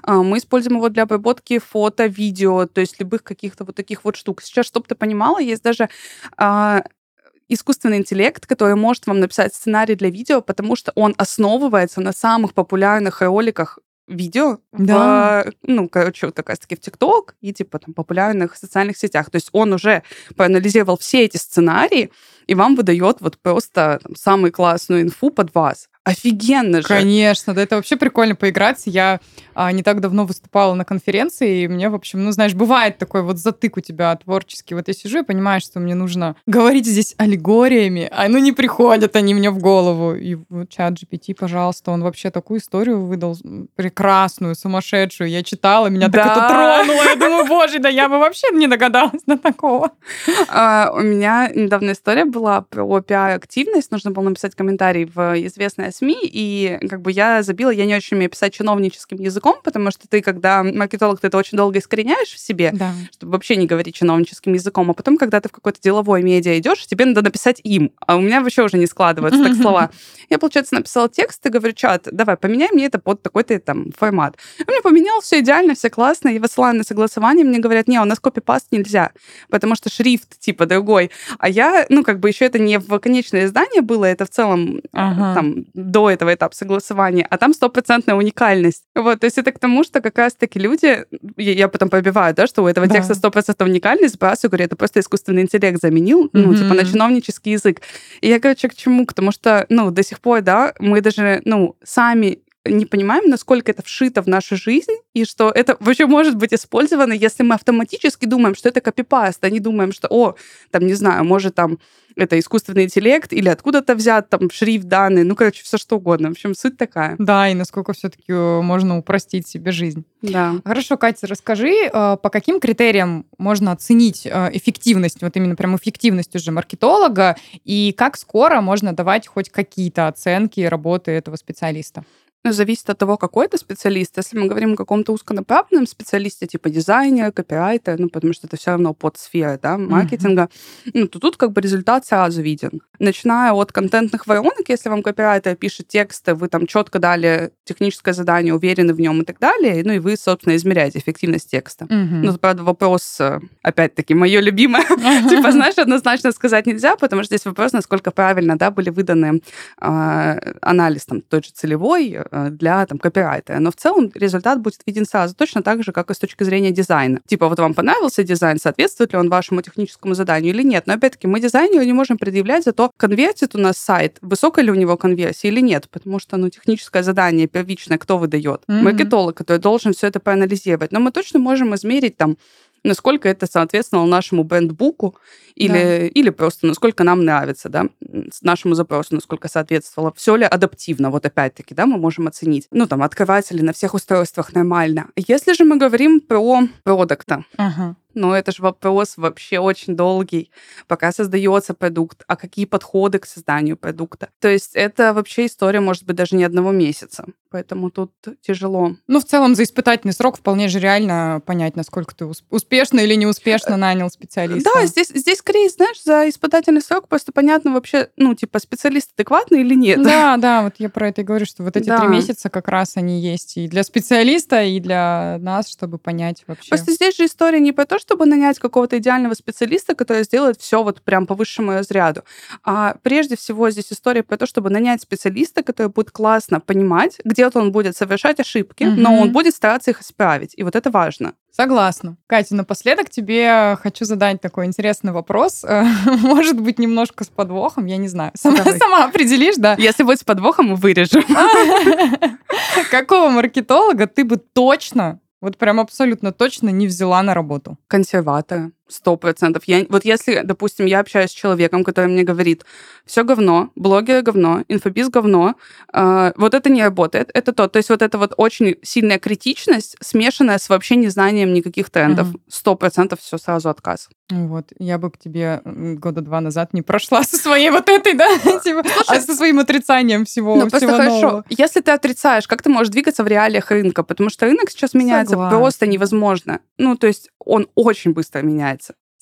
А, мы используем его для обработки фото, видео, то есть любых каких-то вот таких вот штук. Сейчас, чтобы ты понимала, есть даже а, искусственный интеллект, который может вам написать сценарий для видео, потому что он основывается на самых популярных роликах видео да. в, ну, короче, вот как раз-таки в ТикТок и, типа, там, популярных социальных сетях. То есть он уже проанализировал все эти сценарии и вам выдает вот просто там, самую классную инфу под вас. Офигенно же. Конечно, да, это вообще прикольно поиграться. Я а, не так давно выступала на конференции, и мне, в общем, ну, знаешь, бывает такой вот затык у тебя творческий. Вот я сижу и понимаю, что мне нужно говорить здесь аллегориями, а ну не приходят они мне в голову. И вот чат GPT, пожалуйста, он вообще такую историю выдал прекрасную, сумасшедшую. Я читала, меня да. так это тронуло. Я думаю, боже, да я бы вообще не догадалась на такого. А, у меня недавно история была про пиар-активность. Нужно было написать комментарий в известное СМИ, и как бы я забила, я не очень умею писать чиновническим языком, потому что ты, когда маркетолог, ты это очень долго искореняешь в себе, да. чтобы вообще не говорить чиновническим языком, а потом, когда ты в какой-то деловой медиа идешь, тебе надо написать им, а у меня вообще уже не складываются так слова. Я, получается, написала текст и говорю, чат, давай, поменяй мне это под такой-то там формат. Он мне поменял, все идеально, все классно, я высылаю на согласование, мне говорят, не, у нас копипаст нельзя, потому что шрифт типа другой. А я, ну, как бы еще это не в конечное издание было, это в целом ага. там до этого этапа согласования, а там стопроцентная уникальность. Вот, то есть это к тому, что как раз-таки люди, я, потом побиваю, да, что у этого да. текста стопроцентная уникальность, сбрасываю, говорю, это просто искусственный интеллект заменил, mm-hmm. ну, типа на чиновнический язык. И я, короче, к чему? К тому, что, ну, до сих пор, да, мы даже, ну, сами не понимаем, насколько это вшито в нашу жизнь, и что это вообще может быть использовано, если мы автоматически думаем, что это копипаст, а не думаем, что, о, там, не знаю, может там это искусственный интеллект или откуда-то взят там шрифт, данные, ну, короче, все что угодно. В общем, суть такая. Да, и насколько все-таки э, можно упростить себе жизнь. Да. Хорошо, Катя, расскажи, э, по каким критериям можно оценить э, эффективность, вот именно прям эффективность уже маркетолога, и как скоро можно давать хоть какие-то оценки работы этого специалиста? Ну, зависит от того, какой это специалист. Если мы говорим о каком-то узконаправленном специалисте, типа дизайнера, копирайтера, ну, потому что это все равно под сфера, да, маркетинга, mm-hmm. ну, то тут как бы результат сразу виден. Начиная от контентных воронок, если вам копирайтер пишет тексты, вы там четко дали техническое задание, уверены в нем и так далее, ну, и вы, собственно, измеряете эффективность текста. Mm-hmm. Ну, правда, вопрос, э, опять-таки, мое любимое, типа, знаешь, однозначно сказать нельзя, потому что здесь вопрос, насколько правильно, да, были выданы а, анализ там той же целевой, Э, для там, копирайтера. Но в целом результат будет виден сразу, точно так же, как и с точки зрения дизайна. Типа, вот вам понравился дизайн, соответствует ли он вашему техническому заданию или нет. Но опять-таки мы дизайнеру не можем предъявлять за то, конвертит у нас сайт, высокая ли у него конверсия или нет, потому что ну, техническое задание первичное кто выдает? Mm-hmm. Маркетолог, который должен все это проанализировать. Но мы точно можем измерить там насколько это соответствовало нашему брендбуку или, да. или просто насколько нам нравится, да, нашему запросу, насколько соответствовало. Все ли адаптивно, вот опять-таки, да, мы можем оценить. Ну, там, открывается ли на всех устройствах нормально. Если же мы говорим про продукта, ага. Но это же вопрос вообще очень долгий, пока создается продукт, а какие подходы к созданию продукта. То есть это вообще история, может быть, даже не одного месяца. Поэтому тут тяжело. Ну, в целом, за испытательный срок вполне же реально понять, насколько ты успешно или неуспешно нанял специалиста. Да, здесь, здесь скорее, знаешь, за испытательный срок просто понятно вообще, ну, типа, специалист адекватный или нет. Да, да, вот я про это и говорю, что вот эти да. три месяца как раз они есть и для специалиста, и для нас, чтобы понять вообще. Просто здесь же история не про то, чтобы нанять какого-то идеального специалиста, который сделает все вот прям по высшему разряду. А прежде всего здесь история про то, чтобы нанять специалиста, который будет классно понимать, где вот он будет совершать ошибки, угу. но он будет стараться их исправить. И вот это важно. Согласна. Катя, напоследок тебе хочу задать такой интересный вопрос. Может быть, немножко с подвохом, я не знаю. Сама, сама определишь, да? Если будет с подвохом, мы вырежем. Какого маркетолога ты бы точно вот прям абсолютно точно не взяла на работу. Консерватора. Сто процентов. Я, вот если, допустим, я общаюсь с человеком, который мне говорит, все говно, блогеры говно, инфобиз говно, э, вот это не работает, это то. То есть вот это вот очень сильная критичность, смешанная с вообще незнанием никаких трендов. Сто процентов все сразу отказ. Вот, я бы к тебе года два назад не прошла со своей вот этой, да, типа, а со своим отрицанием всего, ну, просто хорошо. Если ты отрицаешь, как ты можешь двигаться в реалиях рынка? Потому что рынок сейчас меняется просто невозможно. Ну, то есть он очень быстро меняется.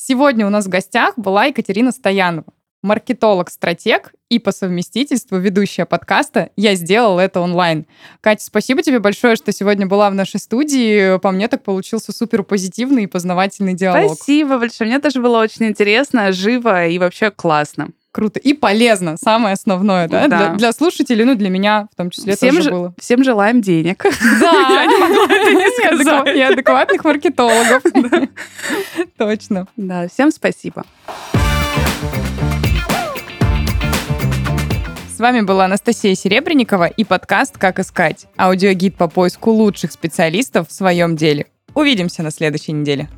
Сегодня у нас в гостях была Екатерина Стоянова, маркетолог-стратег и по совместительству ведущая подкаста «Я сделал это онлайн». Катя, спасибо тебе большое, что сегодня была в нашей студии. По мне так получился супер позитивный и познавательный диалог. Спасибо большое. Мне тоже было очень интересно, живо и вообще классно. Круто. И полезно, самое основное, да? да. Для, для слушателей, ну, для меня в том числе всем тоже же, было. Всем желаем денег. Да. Я не могла это не сказать. И адекватных маркетологов. Точно. Да, всем спасибо. С вами была Анастасия Серебренникова и подкаст «Как искать» – аудиогид по поиску лучших специалистов в своем деле. Увидимся на следующей неделе.